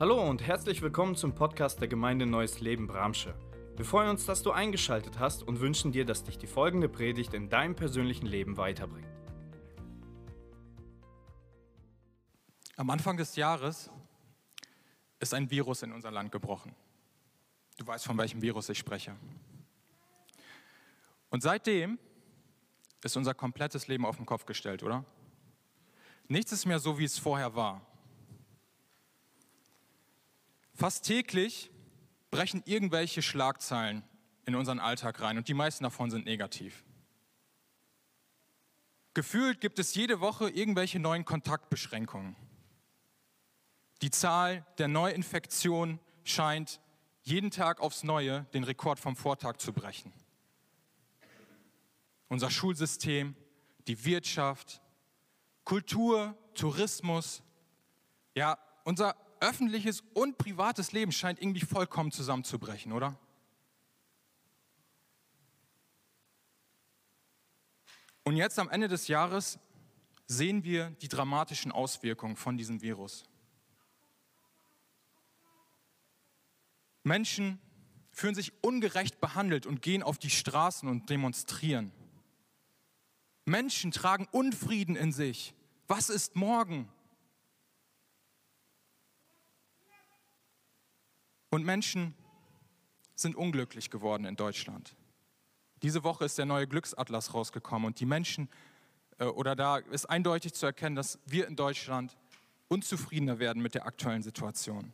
Hallo und herzlich willkommen zum Podcast der Gemeinde Neues Leben Bramsche. Wir freuen uns, dass du eingeschaltet hast und wünschen dir, dass dich die folgende Predigt in deinem persönlichen Leben weiterbringt. Am Anfang des Jahres ist ein Virus in unser Land gebrochen. Du weißt, von welchem Virus ich spreche. Und seitdem ist unser komplettes Leben auf den Kopf gestellt, oder? Nichts ist mehr so, wie es vorher war. Fast täglich brechen irgendwelche Schlagzeilen in unseren Alltag rein und die meisten davon sind negativ. Gefühlt gibt es jede Woche irgendwelche neuen Kontaktbeschränkungen. Die Zahl der Neuinfektionen scheint jeden Tag aufs Neue den Rekord vom Vortag zu brechen. Unser Schulsystem, die Wirtschaft, Kultur, Tourismus, ja, unser öffentliches und privates Leben scheint irgendwie vollkommen zusammenzubrechen, oder? Und jetzt am Ende des Jahres sehen wir die dramatischen Auswirkungen von diesem Virus. Menschen fühlen sich ungerecht behandelt und gehen auf die Straßen und demonstrieren. Menschen tragen Unfrieden in sich. Was ist morgen? Und Menschen sind unglücklich geworden in Deutschland. Diese Woche ist der neue Glücksatlas rausgekommen und die Menschen, äh, oder da ist eindeutig zu erkennen, dass wir in Deutschland unzufriedener werden mit der aktuellen Situation.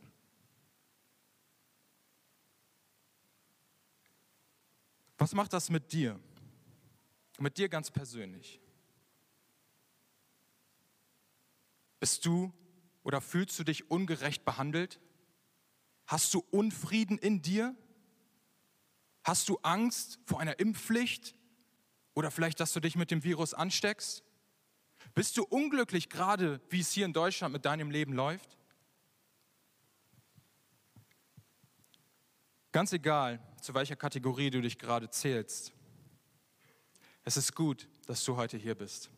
Was macht das mit dir? Mit dir ganz persönlich. Bist du oder fühlst du dich ungerecht behandelt? Hast du Unfrieden in dir? Hast du Angst vor einer Impfpflicht? Oder vielleicht, dass du dich mit dem Virus ansteckst? Bist du unglücklich gerade, wie es hier in Deutschland mit deinem Leben läuft? Ganz egal, zu welcher Kategorie du dich gerade zählst. Es ist gut, dass du heute hier bist.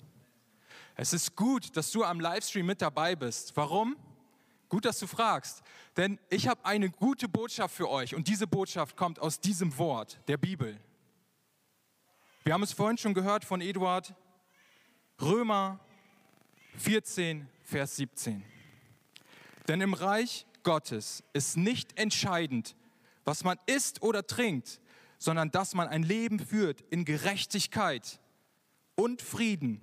Es ist gut, dass du am Livestream mit dabei bist. Warum? Gut, dass du fragst. Denn ich habe eine gute Botschaft für euch und diese Botschaft kommt aus diesem Wort, der Bibel. Wir haben es vorhin schon gehört von Eduard. Römer 14, Vers 17. Denn im Reich Gottes ist nicht entscheidend, was man isst oder trinkt, sondern dass man ein Leben führt in Gerechtigkeit und Frieden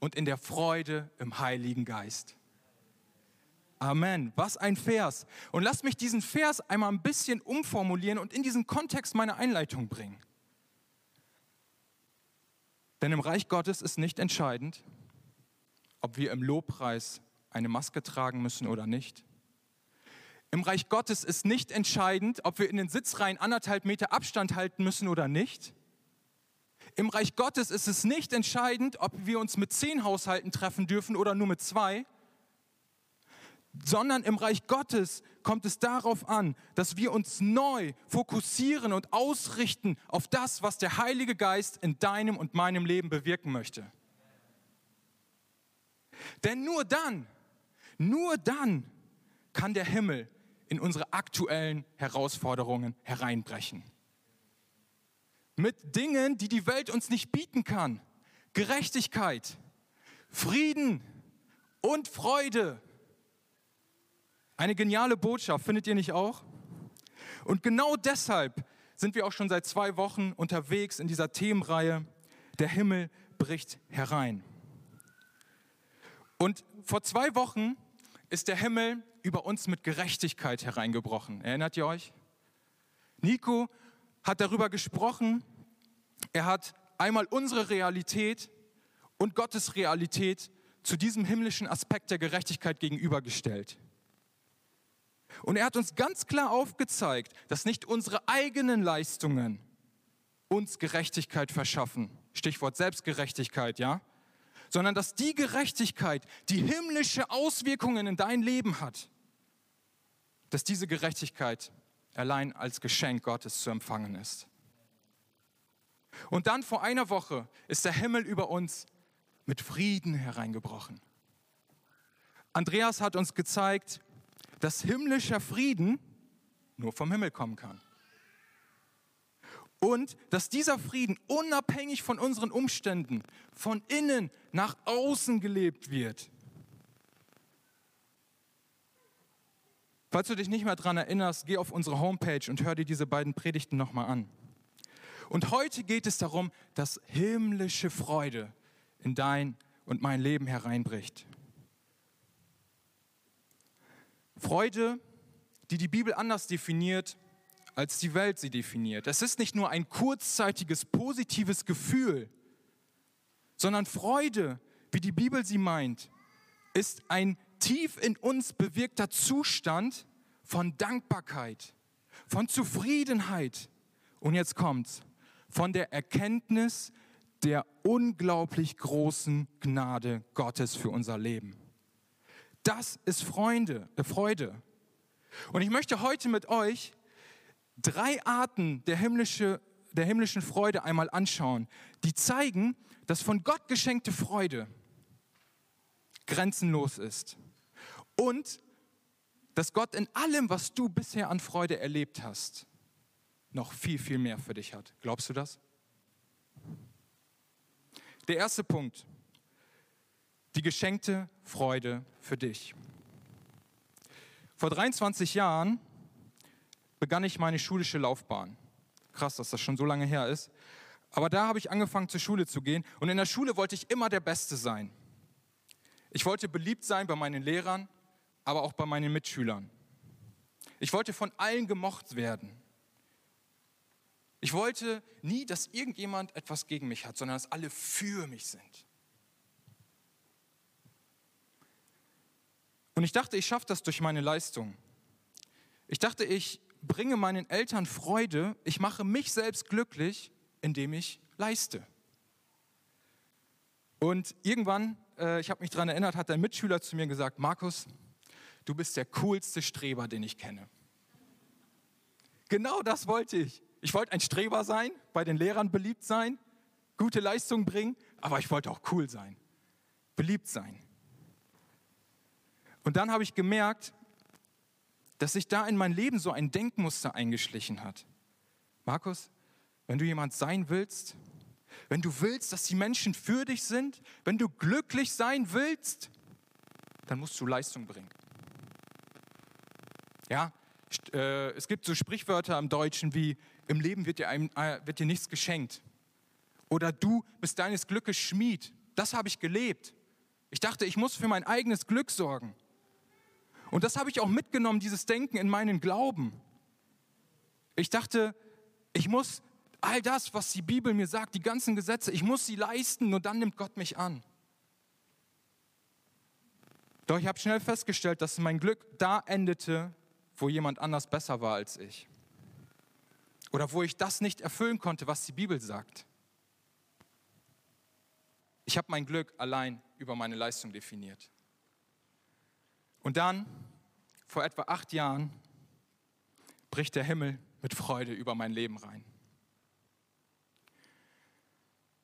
und in der Freude im Heiligen Geist. Amen. Was ein Vers. Und lass mich diesen Vers einmal ein bisschen umformulieren und in diesen Kontext meiner Einleitung bringen. Denn im Reich Gottes ist nicht entscheidend, ob wir im Lobpreis eine Maske tragen müssen oder nicht im Reich Gottes ist nicht entscheidend, ob wir in den Sitzreihen anderthalb Meter Abstand halten müssen oder nicht. Im Reich Gottes ist es nicht entscheidend, ob wir uns mit zehn Haushalten treffen dürfen oder nur mit zwei, sondern im Reich Gottes kommt es darauf an, dass wir uns neu fokussieren und ausrichten auf das, was der Heilige Geist in deinem und meinem Leben bewirken möchte. Denn nur dann, nur dann kann der Himmel in unsere aktuellen Herausforderungen hereinbrechen. Mit Dingen, die die Welt uns nicht bieten kann. Gerechtigkeit, Frieden und Freude. Eine geniale Botschaft, findet ihr nicht auch? Und genau deshalb sind wir auch schon seit zwei Wochen unterwegs in dieser Themenreihe Der Himmel bricht herein. Und vor zwei Wochen ist der Himmel über uns mit Gerechtigkeit hereingebrochen. Erinnert ihr euch? Nico hat darüber gesprochen. Er hat einmal unsere Realität und Gottes Realität zu diesem himmlischen Aspekt der Gerechtigkeit gegenübergestellt. Und er hat uns ganz klar aufgezeigt, dass nicht unsere eigenen Leistungen uns Gerechtigkeit verschaffen. Stichwort Selbstgerechtigkeit, ja? Sondern dass die Gerechtigkeit, die himmlische Auswirkungen in dein Leben hat, dass diese Gerechtigkeit allein als Geschenk Gottes zu empfangen ist. Und dann vor einer Woche ist der Himmel über uns mit Frieden hereingebrochen. Andreas hat uns gezeigt, dass himmlischer Frieden nur vom Himmel kommen kann. Und dass dieser Frieden unabhängig von unseren Umständen von innen nach außen gelebt wird. Falls du dich nicht mehr daran erinnerst, geh auf unsere Homepage und hör dir diese beiden Predigten nochmal an. Und heute geht es darum, dass himmlische Freude in dein und mein Leben hereinbricht. Freude, die die Bibel anders definiert, als die Welt sie definiert. Es ist nicht nur ein kurzzeitiges positives Gefühl, sondern Freude, wie die Bibel sie meint, ist ein tief in uns bewirkter Zustand von Dankbarkeit, von Zufriedenheit. Und jetzt kommt's, von der Erkenntnis der unglaublich großen Gnade Gottes für unser Leben. Das ist Freunde, äh Freude. Und ich möchte heute mit euch drei Arten der, himmlische, der himmlischen Freude einmal anschauen, die zeigen, dass von Gott geschenkte Freude grenzenlos ist. Und dass Gott in allem, was du bisher an Freude erlebt hast, noch viel, viel mehr für dich hat. Glaubst du das? Der erste Punkt, die geschenkte Freude für dich. Vor 23 Jahren begann ich meine schulische Laufbahn. Krass, dass das schon so lange her ist. Aber da habe ich angefangen zur Schule zu gehen und in der Schule wollte ich immer der Beste sein. Ich wollte beliebt sein bei meinen Lehrern, aber auch bei meinen Mitschülern. Ich wollte von allen gemocht werden. Ich wollte nie, dass irgendjemand etwas gegen mich hat, sondern dass alle für mich sind. Und ich dachte, ich schaffe das durch meine Leistung. Ich dachte, ich bringe meinen Eltern Freude, ich mache mich selbst glücklich, indem ich leiste. Und irgendwann, äh, ich habe mich daran erinnert, hat ein Mitschüler zu mir gesagt, Markus, du bist der coolste Streber, den ich kenne. Genau das wollte ich. Ich wollte ein Streber sein, bei den Lehrern beliebt sein, gute Leistung bringen, aber ich wollte auch cool sein, beliebt sein. Und dann habe ich gemerkt, dass sich da in mein Leben so ein Denkmuster eingeschlichen hat. Markus, wenn du jemand sein willst, wenn du willst, dass die Menschen für dich sind, wenn du glücklich sein willst, dann musst du Leistung bringen. Ja, äh, es gibt so Sprichwörter im Deutschen wie, im Leben wird dir, einem, äh, wird dir nichts geschenkt. Oder du bist deines Glückes Schmied. Das habe ich gelebt. Ich dachte, ich muss für mein eigenes Glück sorgen. Und das habe ich auch mitgenommen, dieses Denken in meinen Glauben. Ich dachte, ich muss all das, was die Bibel mir sagt, die ganzen Gesetze, ich muss sie leisten, nur dann nimmt Gott mich an. Doch ich habe schnell festgestellt, dass mein Glück da endete, wo jemand anders besser war als ich. Oder wo ich das nicht erfüllen konnte, was die Bibel sagt. Ich habe mein Glück allein über meine Leistung definiert. Und dann, vor etwa acht Jahren, bricht der Himmel mit Freude über mein Leben rein.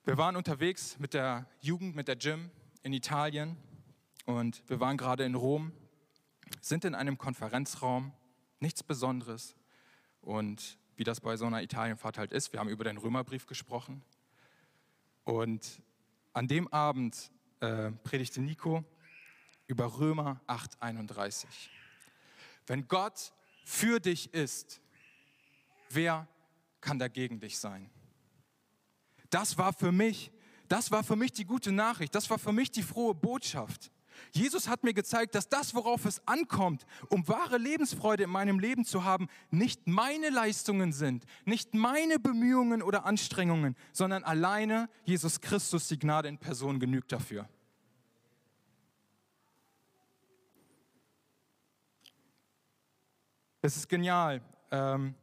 Wir waren unterwegs mit der Jugend, mit der Gym in Italien und wir waren gerade in Rom, sind in einem Konferenzraum, nichts Besonderes. Und wie das bei so einer Italienfahrt halt ist, wir haben über den Römerbrief gesprochen. Und an dem Abend äh, predigte Nico über Römer 8:31. Wenn Gott für dich ist, wer kann dagegen dich sein? Das war für mich, das war für mich die gute Nachricht, das war für mich die frohe Botschaft. Jesus hat mir gezeigt, dass das, worauf es ankommt, um wahre Lebensfreude in meinem Leben zu haben, nicht meine Leistungen sind, nicht meine Bemühungen oder Anstrengungen, sondern alleine Jesus Christus, die Gnade in Person, genügt dafür. Es ist genial, ähm,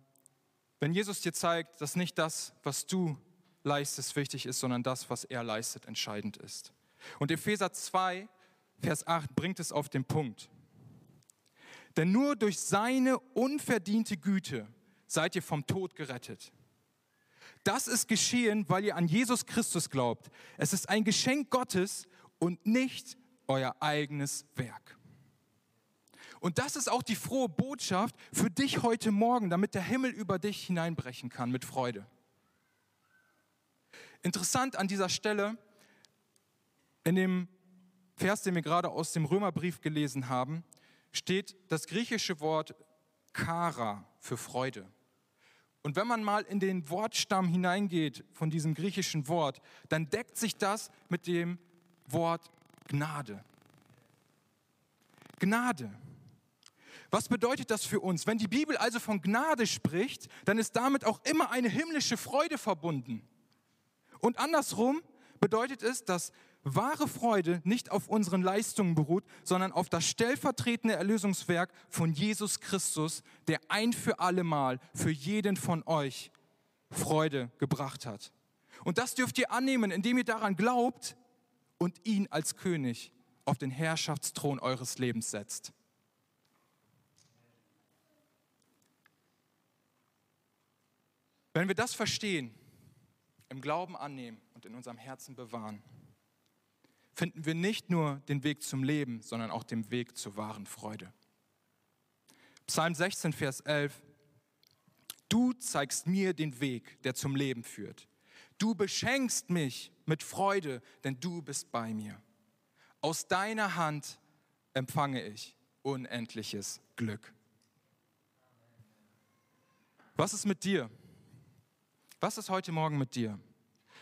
wenn Jesus dir zeigt, dass nicht das, was du leistest, wichtig ist, sondern das, was er leistet, entscheidend ist. Und Epheser 2, Vers 8 bringt es auf den Punkt. Denn nur durch seine unverdiente Güte seid ihr vom Tod gerettet. Das ist geschehen, weil ihr an Jesus Christus glaubt. Es ist ein Geschenk Gottes und nicht euer eigenes Werk. Und das ist auch die frohe Botschaft für dich heute Morgen, damit der Himmel über dich hineinbrechen kann mit Freude. Interessant an dieser Stelle, in dem Vers, den wir gerade aus dem Römerbrief gelesen haben, steht das griechische Wort Kara für Freude. Und wenn man mal in den Wortstamm hineingeht von diesem griechischen Wort, dann deckt sich das mit dem Wort Gnade. Gnade. Was bedeutet das für uns? Wenn die Bibel also von Gnade spricht, dann ist damit auch immer eine himmlische Freude verbunden. Und andersrum bedeutet es, dass wahre Freude nicht auf unseren Leistungen beruht, sondern auf das stellvertretende Erlösungswerk von Jesus Christus, der ein für alle Mal für jeden von euch Freude gebracht hat. Und das dürft ihr annehmen, indem ihr daran glaubt und ihn als König auf den Herrschaftsthron eures Lebens setzt. Wenn wir das verstehen, im Glauben annehmen und in unserem Herzen bewahren, finden wir nicht nur den Weg zum Leben, sondern auch den Weg zur wahren Freude. Psalm 16, Vers 11. Du zeigst mir den Weg, der zum Leben führt. Du beschenkst mich mit Freude, denn du bist bei mir. Aus deiner Hand empfange ich unendliches Glück. Was ist mit dir? Was ist heute Morgen mit dir?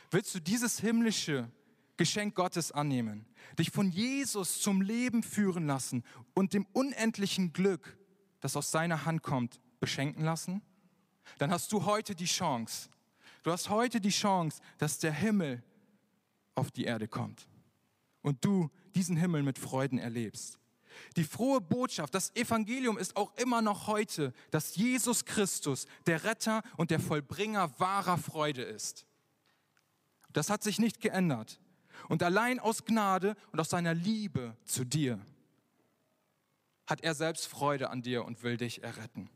Willst du dieses himmlische Geschenk Gottes annehmen, dich von Jesus zum Leben führen lassen und dem unendlichen Glück, das aus seiner Hand kommt, beschenken lassen? Dann hast du heute die Chance. Du hast heute die Chance, dass der Himmel auf die Erde kommt und du diesen Himmel mit Freuden erlebst. Die frohe Botschaft, das Evangelium ist auch immer noch heute, dass Jesus Christus der Retter und der Vollbringer wahrer Freude ist. Das hat sich nicht geändert. Und allein aus Gnade und aus seiner Liebe zu dir hat er selbst Freude an dir und will dich erretten.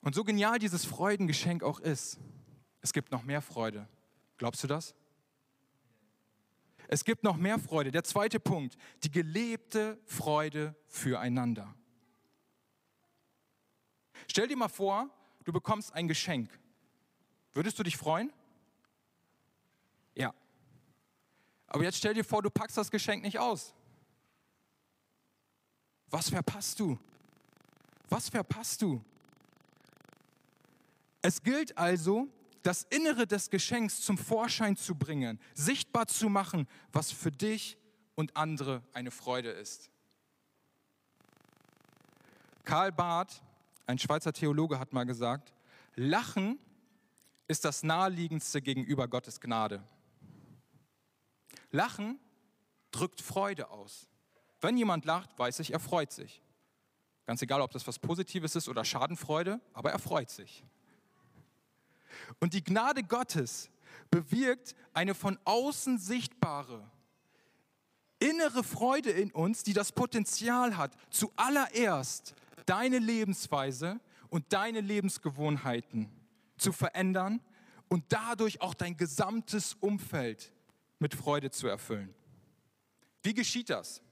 Und so genial dieses Freudengeschenk auch ist, es gibt noch mehr Freude. Glaubst du das? Es gibt noch mehr Freude. Der zweite Punkt, die gelebte Freude füreinander. Stell dir mal vor, du bekommst ein Geschenk Würdest du dich freuen? Ja. Aber jetzt stell dir vor, du packst das Geschenk nicht aus. Was verpasst du? Was verpasst du? Es gilt also, das Innere des Geschenks zum Vorschein zu bringen, sichtbar zu machen, was für dich und andere eine Freude ist. Karl Barth, ein Schweizer Theologe, hat mal gesagt, Lachen ist das naheliegendste gegenüber Gottes Gnade. Lachen drückt Freude aus. Wenn jemand lacht, weiß ich, er freut sich. Ganz egal, ob das was Positives ist oder Schadenfreude, aber er freut sich. Und die Gnade Gottes bewirkt eine von außen sichtbare, innere Freude in uns, die das Potenzial hat, zuallererst deine Lebensweise und deine Lebensgewohnheiten zu verändern und dadurch auch dein gesamtes Umfeld mit Freude zu erfüllen. Wie geschieht das?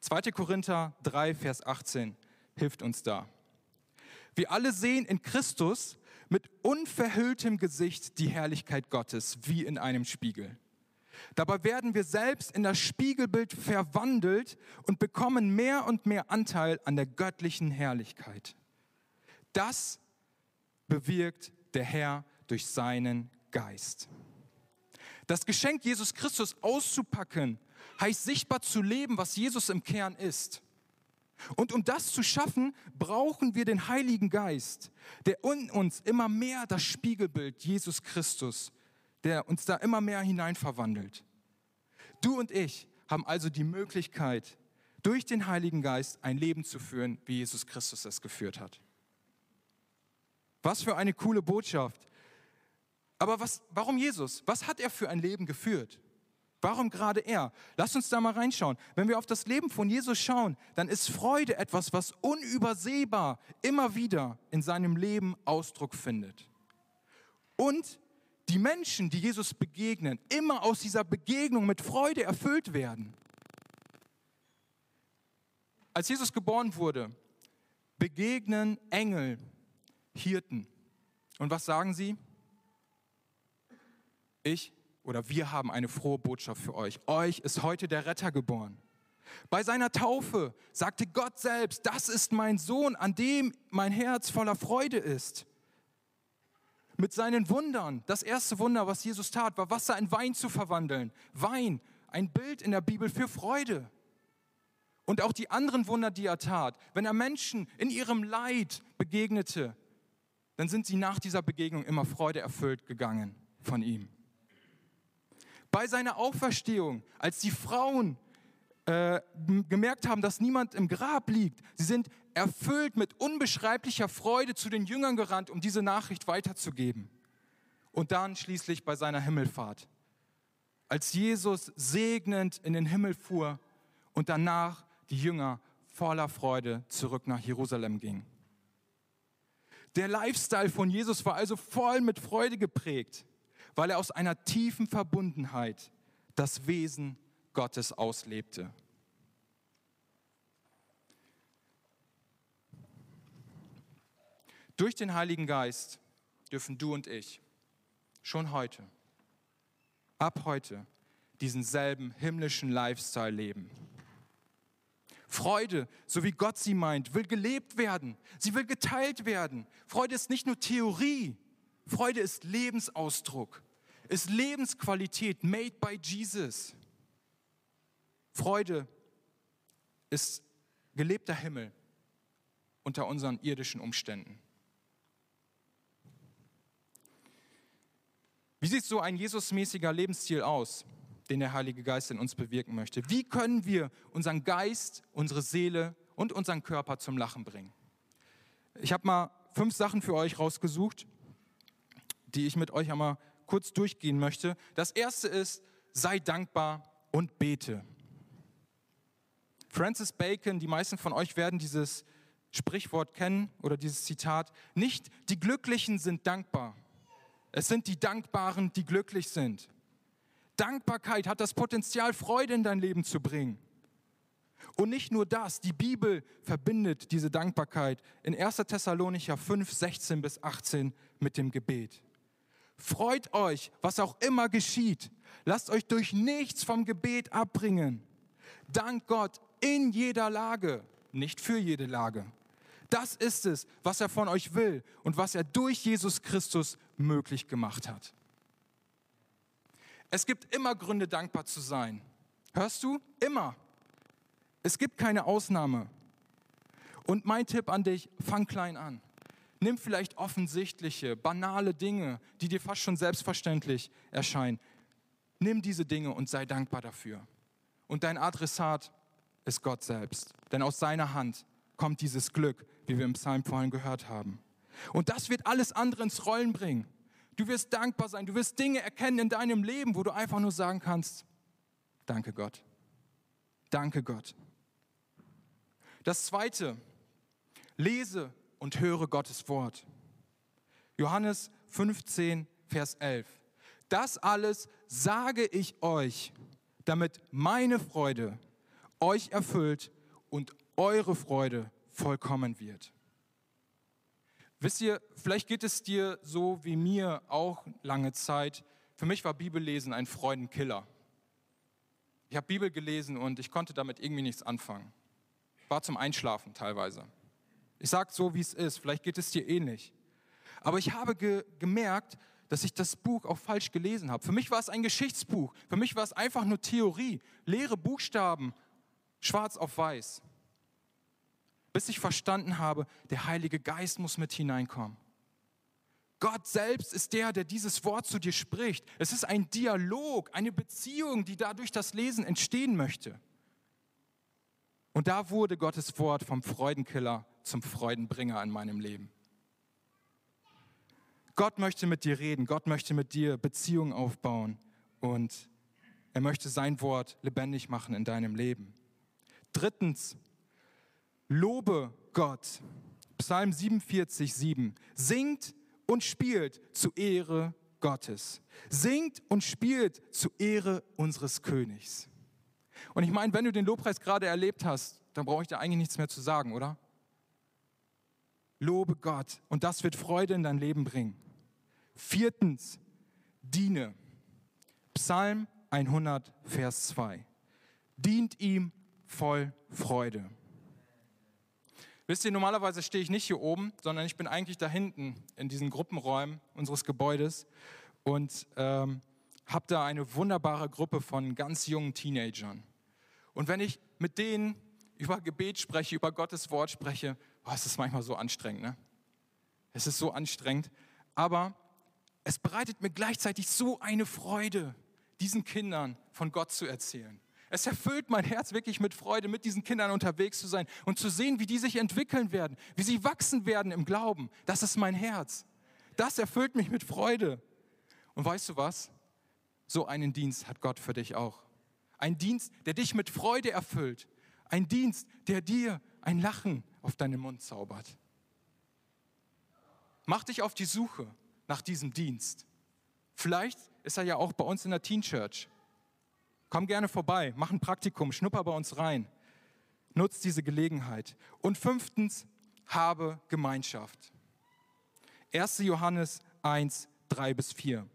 2. Korinther 3, Vers 18 hilft uns da. Wir alle sehen in Christus mit unverhülltem Gesicht die Herrlichkeit Gottes wie in einem Spiegel. Dabei werden wir selbst in das Spiegelbild verwandelt und bekommen mehr und mehr Anteil an der göttlichen Herrlichkeit. Das bewirkt der Herr durch seinen Geist. Das Geschenk Jesus Christus auszupacken, heißt sichtbar zu leben, was Jesus im Kern ist. Und um das zu schaffen, brauchen wir den Heiligen Geist, der in uns immer mehr das Spiegelbild Jesus Christus, der uns da immer mehr hineinverwandelt. Du und ich haben also die Möglichkeit, durch den Heiligen Geist ein Leben zu führen, wie Jesus Christus es geführt hat. Was für eine coole Botschaft. Aber was, warum Jesus? Was hat er für ein Leben geführt? Warum gerade er? Lass uns da mal reinschauen. Wenn wir auf das Leben von Jesus schauen, dann ist Freude etwas, was unübersehbar immer wieder in seinem Leben Ausdruck findet. Und die Menschen, die Jesus begegnen, immer aus dieser Begegnung mit Freude erfüllt werden. Als Jesus geboren wurde, begegnen Engel Hirten. Und was sagen sie? Ich oder wir haben eine frohe Botschaft für euch. Euch ist heute der Retter geboren. Bei seiner Taufe sagte Gott selbst, das ist mein Sohn, an dem mein Herz voller Freude ist. Mit seinen Wundern, das erste Wunder, was Jesus tat, war Wasser in Wein zu verwandeln. Wein, ein Bild in der Bibel für Freude. Und auch die anderen Wunder, die er tat, wenn er Menschen in ihrem Leid begegnete, dann sind sie nach dieser Begegnung immer Freude erfüllt gegangen von ihm. Bei seiner Auferstehung, als die Frauen äh, gemerkt haben, dass niemand im Grab liegt, sie sind erfüllt mit unbeschreiblicher Freude zu den Jüngern gerannt, um diese Nachricht weiterzugeben. Und dann schließlich bei seiner Himmelfahrt, als Jesus segnend in den Himmel fuhr und danach die Jünger voller Freude zurück nach Jerusalem gingen. Der Lifestyle von Jesus war also voll mit Freude geprägt, weil er aus einer tiefen Verbundenheit das Wesen Gottes auslebte. Durch den Heiligen Geist dürfen du und ich schon heute, ab heute, diesen selben himmlischen Lifestyle leben. Freude, so wie Gott sie meint, will gelebt werden. Sie will geteilt werden. Freude ist nicht nur Theorie. Freude ist Lebensausdruck, ist Lebensqualität made by Jesus. Freude ist gelebter Himmel unter unseren irdischen Umständen. Wie sieht so ein Jesusmäßiger Lebensstil aus? den der Heilige Geist in uns bewirken möchte. Wie können wir unseren Geist, unsere Seele und unseren Körper zum Lachen bringen? Ich habe mal fünf Sachen für euch rausgesucht, die ich mit euch einmal kurz durchgehen möchte. Das erste ist, sei dankbar und bete. Francis Bacon, die meisten von euch werden dieses Sprichwort kennen oder dieses Zitat. Nicht die Glücklichen sind dankbar. Es sind die Dankbaren, die glücklich sind. Dankbarkeit hat das Potenzial, Freude in dein Leben zu bringen. Und nicht nur das, die Bibel verbindet diese Dankbarkeit in 1. Thessalonicher 5, 16 bis 18 mit dem Gebet. Freut euch, was auch immer geschieht. Lasst euch durch nichts vom Gebet abbringen. Dank Gott in jeder Lage, nicht für jede Lage. Das ist es, was er von euch will und was er durch Jesus Christus möglich gemacht hat. Es gibt immer Gründe, dankbar zu sein. Hörst du? Immer. Es gibt keine Ausnahme. Und mein Tipp an dich, fang klein an. Nimm vielleicht offensichtliche, banale Dinge, die dir fast schon selbstverständlich erscheinen. Nimm diese Dinge und sei dankbar dafür. Und dein Adressat ist Gott selbst. Denn aus seiner Hand kommt dieses Glück, wie wir im Psalm vorhin gehört haben. Und das wird alles andere ins Rollen bringen. Du wirst dankbar sein. Du wirst Dinge erkennen in deinem Leben, wo du einfach nur sagen kannst, danke Gott. Danke Gott. Das Zweite, lese und höre Gottes Wort. Johannes 15, Vers 11. Das alles sage ich euch, damit meine Freude euch erfüllt und eure Freude vollkommen wird. Wisst ihr, vielleicht geht es dir so wie mir auch lange Zeit. Für mich war Bibellesen ein Freudenkiller. Ich habe Bibel gelesen und ich konnte damit irgendwie nichts anfangen. War zum Einschlafen teilweise. Ich sage so, wie es ist. Vielleicht geht es dir ähnlich. Aber ich habe ge gemerkt, dass ich das Buch auch falsch gelesen habe. Für mich war es ein Geschichtsbuch. Für mich war es einfach nur Theorie, leere Buchstaben, schwarz auf weiß bis ich verstanden habe, der Heilige Geist muss mit hineinkommen. Gott selbst ist der, der dieses Wort zu dir spricht. Es ist ein Dialog, eine Beziehung, die dadurch das Lesen entstehen möchte. Und da wurde Gottes Wort vom Freudenkiller zum Freudenbringer in meinem Leben. Gott möchte mit dir reden, Gott möchte mit dir Beziehungen aufbauen und er möchte sein Wort lebendig machen in deinem Leben. Drittens, Lobe Gott. Psalm 47, 7. Singt und spielt zu Ehre Gottes. Singt und spielt zu Ehre unseres Königs. Und ich meine, wenn du den Lobpreis gerade erlebt hast, dann brauche ich da eigentlich nichts mehr zu sagen, oder? Lobe Gott und das wird Freude in dein Leben bringen. Viertens, diene. Psalm 100, Vers 2. Dient ihm voll Freude. Wisst ihr, normalerweise stehe ich nicht hier oben, sondern ich bin eigentlich da hinten in diesen Gruppenräumen unseres Gebäudes und ähm, habe da eine wunderbare Gruppe von ganz jungen Teenagern. Und wenn ich mit denen über Gebet spreche, über Gottes Wort spreche, oh, es ist manchmal so anstrengend. Ne? Es ist so anstrengend, aber es bereitet mir gleichzeitig so eine Freude, diesen Kindern von Gott zu erzählen. Es erfüllt mein Herz wirklich mit Freude, mit diesen Kindern unterwegs zu sein und zu sehen, wie die sich entwickeln werden, wie sie wachsen werden im Glauben. Das ist mein Herz. Das erfüllt mich mit Freude. Und weißt du was? So einen Dienst hat Gott für dich auch. Ein Dienst, der dich mit Freude erfüllt. Ein Dienst, der dir ein Lachen auf deinen Mund zaubert. Mach dich auf die Suche nach diesem Dienst. Vielleicht ist er ja auch bei uns in der Teen Church. Komm gerne vorbei, mach ein Praktikum, schnupper bei uns rein. Nutz diese Gelegenheit. Und fünftens, habe Gemeinschaft. 1. Johannes 1, 3 bis 4.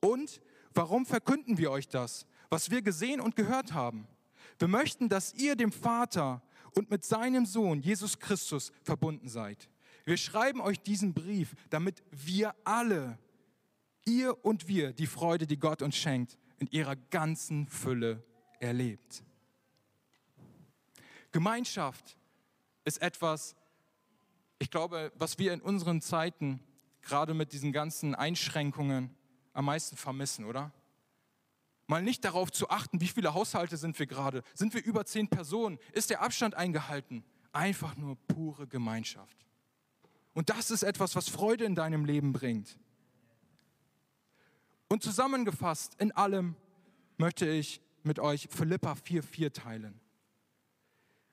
Und warum verkünden wir euch das, was wir gesehen und gehört haben? Wir möchten, dass ihr dem Vater und mit seinem Sohn Jesus Christus verbunden seid. Wir schreiben euch diesen Brief, damit wir alle, ihr und wir, die Freude, die Gott uns schenkt, in ihrer ganzen Fülle erlebt. Gemeinschaft ist etwas, ich glaube, was wir in unseren Zeiten, gerade mit diesen ganzen Einschränkungen, am meisten vermissen, oder? Mal nicht darauf zu achten, wie viele Haushalte sind wir gerade. Sind wir über zehn Personen? Ist der Abstand eingehalten? Einfach nur pure Gemeinschaft. Und das ist etwas, was Freude in deinem Leben bringt. Und zusammengefasst in allem möchte ich mit euch Philippa 4,4 teilen.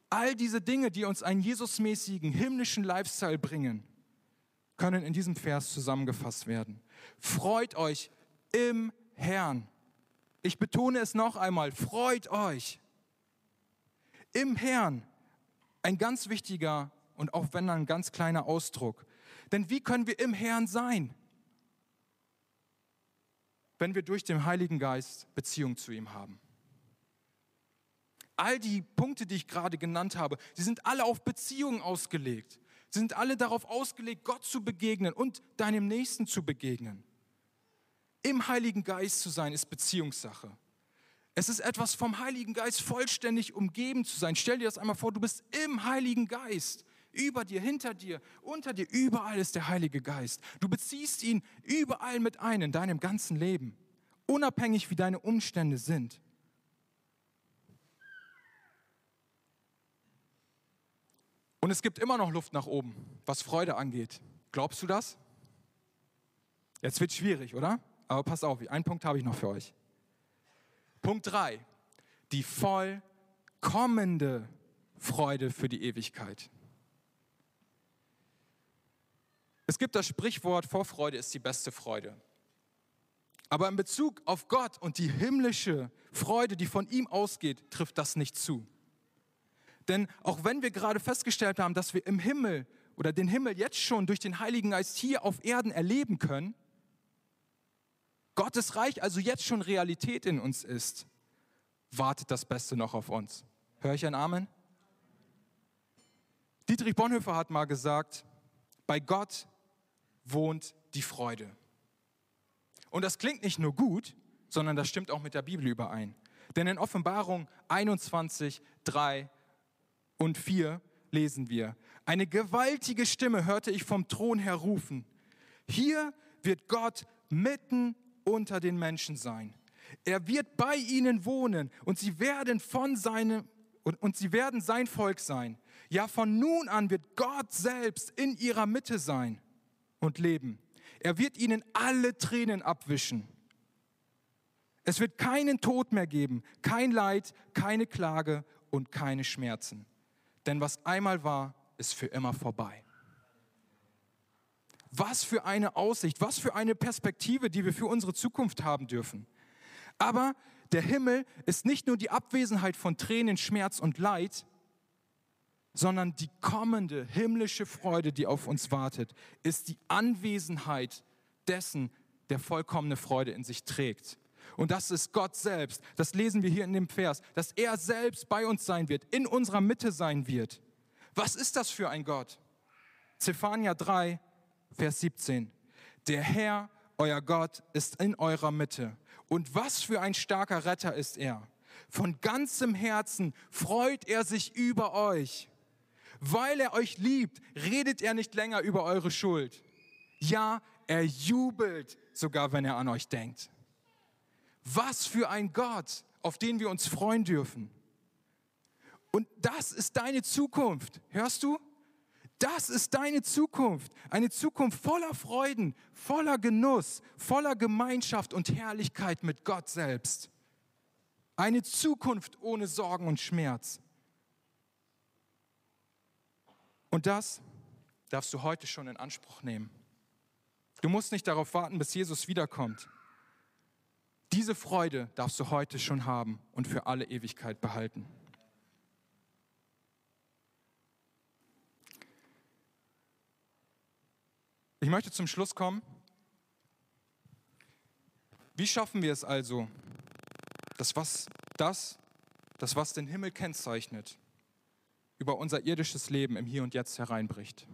All diese Dinge, die uns einen Jesusmäßigen himmlischen Lifestyle bringen, können in diesem Vers zusammengefasst werden. Freut euch im Herrn. Ich betone es noch einmal, freut euch. Im Herrn. Ein ganz wichtiger und auch wenn ein ganz kleiner Ausdruck. Denn wie können wir im Herrn sein? wenn wir durch den Heiligen Geist Beziehung zu ihm haben. All die Punkte, die ich gerade genannt habe, sie sind alle auf Beziehungen ausgelegt. Sie sind alle darauf ausgelegt, Gott zu begegnen und deinem Nächsten zu begegnen. Im Heiligen Geist zu sein, ist Beziehungssache. Es ist etwas vom Heiligen Geist vollständig umgeben zu sein. Stell dir das einmal vor, du bist im Heiligen Geist. Über dir, hinter dir, unter dir, überall ist der Heilige Geist. Du beziehst ihn überall mit ein in deinem ganzen Leben, unabhängig wie deine Umstände sind. Und es gibt immer noch Luft nach oben, was Freude angeht. Glaubst du das? Jetzt wird schwierig, oder? Aber pass auf, einen Punkt habe ich noch für euch. Punkt 3. Die vollkommende Freude für die Ewigkeit. Es gibt das Sprichwort, Vorfreude ist die beste Freude. Aber in Bezug auf Gott und die himmlische Freude, die von ihm ausgeht, trifft das nicht zu. Denn auch wenn wir gerade festgestellt haben, dass wir im Himmel oder den Himmel jetzt schon durch den Heiligen Geist hier auf Erden erleben können, Gottes Reich also jetzt schon Realität in uns ist, wartet das Beste noch auf uns. Hör ich ein Amen? Dietrich Bonhoeffer hat mal gesagt, bei Gott wohnt die Freude. Und das klingt nicht nur gut, sondern das stimmt auch mit der Bibel überein. Denn in Offenbarung 21, 3 und 4 lesen wir, eine gewaltige Stimme hörte ich vom Thron her rufen. Hier wird Gott mitten unter den Menschen sein. Er wird bei ihnen wohnen und sie werden von seinem und, und sie werden sein Volk sein. Ja, von nun an wird Gott selbst in ihrer Mitte sein und leben. Er wird ihnen alle Tränen abwischen. Es wird keinen Tod mehr geben, kein Leid, keine Klage und keine Schmerzen. Denn was einmal war, ist für immer vorbei. Was für eine Aussicht, was für eine Perspektive, die wir für unsere Zukunft haben dürfen. Aber der Himmel ist nicht nur die Abwesenheit von Tränen, Schmerz und Leid, sondern die kommende himmlische Freude, die auf uns wartet, ist die Anwesenheit dessen, der vollkommene Freude in sich trägt. Und das ist Gott selbst. Das lesen wir hier in dem Vers, dass er selbst bei uns sein wird, in unserer Mitte sein wird. Was ist das für ein Gott? Zephania 3, Vers 17. Der Herr, euer Gott, ist in eurer Mitte. Und was für ein starker Retter ist er. Von ganzem Herzen freut er sich über euch. Weil er euch liebt, redet er nicht länger über eure Schuld. Ja, er jubelt sogar, wenn er an euch denkt. Was für ein Gott, auf den wir uns freuen dürfen. Und das ist deine Zukunft. Hörst du? Das ist deine Zukunft. Eine Zukunft voller Freuden, voller Genuss, voller Gemeinschaft und Herrlichkeit mit Gott selbst. Eine Zukunft ohne Sorgen und Schmerz. Und das darfst du heute schon in Anspruch nehmen. Du musst nicht darauf warten, bis Jesus wiederkommt. Diese Freude darfst du heute schon haben und für alle Ewigkeit behalten. Ich möchte zum Schluss kommen. Wie schaffen wir es also, dass was, das, das, was den Himmel kennzeichnet, über unser irdisches Leben im Hier und Jetzt hereinbricht?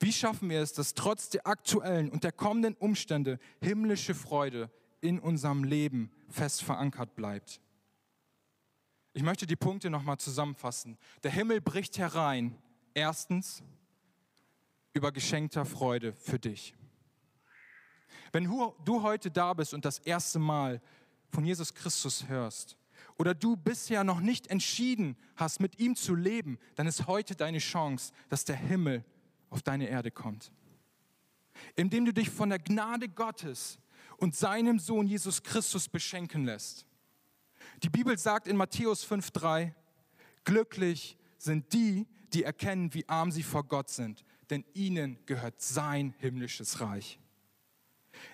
Wie schaffen wir es, dass trotz der aktuellen und der kommenden Umstände himmlische Freude in unserem Leben fest verankert bleibt? Ich möchte die Punkte nochmal zusammenfassen. Der Himmel bricht herein. Erstens, über geschenkter Freude für dich. Wenn du heute da bist und das erste Mal von Jesus Christus hörst oder du bisher noch nicht entschieden hast, mit ihm zu leben, dann ist heute deine Chance, dass der Himmel auf deine Erde kommt. Indem du dich von der Gnade Gottes und seinem Sohn Jesus Christus beschenken lässt. Die Bibel sagt in Matthäus 5.3, glücklich sind die, die erkennen, wie arm sie vor Gott sind, denn ihnen gehört sein himmlisches Reich.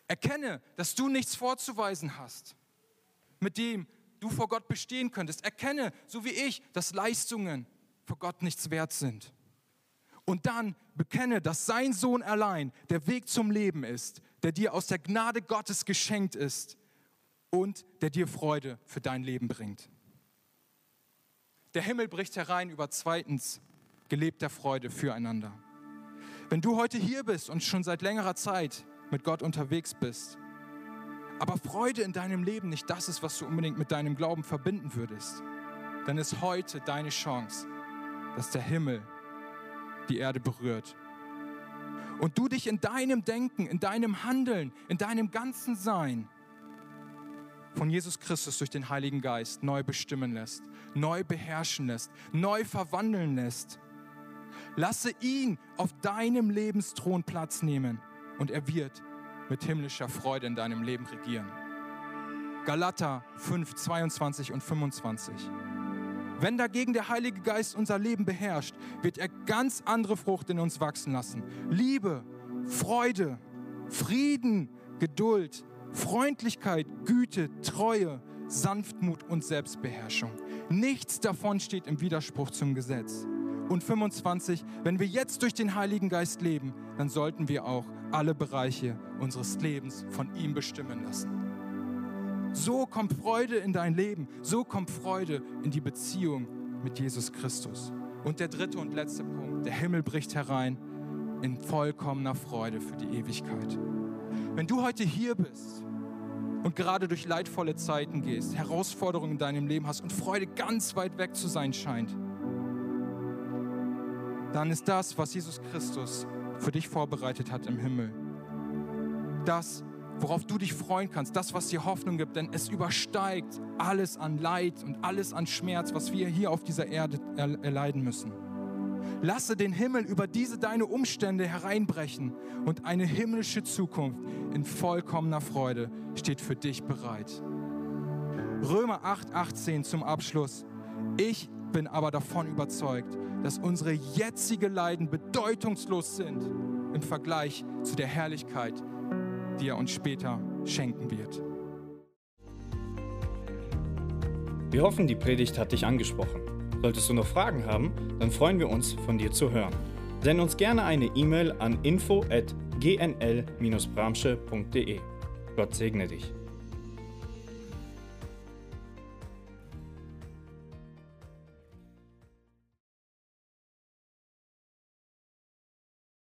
Erkenne, dass du nichts vorzuweisen hast, mit dem du vor Gott bestehen könntest. Erkenne, so wie ich, dass Leistungen vor Gott nichts wert sind. Und dann bekenne, dass sein Sohn allein der Weg zum Leben ist, der dir aus der Gnade Gottes geschenkt ist und der dir Freude für dein Leben bringt. Der Himmel bricht herein über zweitens gelebter Freude füreinander. Wenn du heute hier bist und schon seit längerer Zeit mit Gott unterwegs bist, aber Freude in deinem Leben nicht das ist, was du unbedingt mit deinem Glauben verbinden würdest, dann ist heute deine Chance, dass der Himmel die Erde berührt. Und du dich in deinem Denken, in deinem Handeln, in deinem ganzen Sein von Jesus Christus durch den Heiligen Geist neu bestimmen lässt, neu beherrschen lässt, neu verwandeln lässt Lasse ihn auf deinem Lebensthron Platz nehmen und er wird mit himmlischer Freude in deinem Leben regieren. Galater 5, 22 und 25. Wenn dagegen der Heilige Geist unser Leben beherrscht, wird er ganz andere Frucht in uns wachsen lassen. Liebe, Freude, Frieden, Geduld, Freundlichkeit, Güte, Treue, Sanftmut und Selbstbeherrschung. Nichts davon steht im Widerspruch zum Gesetz und 25, wenn wir jetzt durch den Heiligen Geist leben, dann sollten wir auch alle Bereiche unseres Lebens von ihm bestimmen lassen. So kommt Freude in dein Leben, so kommt Freude in die Beziehung mit Jesus Christus. Und der dritte und letzte Punkt, der Himmel bricht herein in vollkommener Freude für die Ewigkeit. Wenn du heute hier bist und gerade durch leidvolle Zeiten gehst, Herausforderungen in deinem Leben hast und Freude ganz weit weg zu sein scheint, dann ist das, was Jesus Christus für dich vorbereitet hat im Himmel, das, worauf du dich freuen kannst, das, was dir Hoffnung gibt, denn es übersteigt alles an Leid und alles an Schmerz, was wir hier auf dieser Erde erleiden müssen. Lasse den Himmel über diese deine Umstände hereinbrechen und eine himmlische Zukunft in vollkommener Freude steht für dich bereit. Römer 8, 18 zum Abschluss. Ich bin aber davon überzeugt, dass unsere jetzige Leiden bedeutungslos sind im Vergleich zu der Herrlichkeit, die er uns später schenken wird. Wir hoffen, die Predigt hat dich angesprochen. Solltest du noch Fragen haben, dann freuen wir uns, von dir zu hören. Send uns gerne eine E-Mail an info@gnl-bramsche.de. Gott segne dich.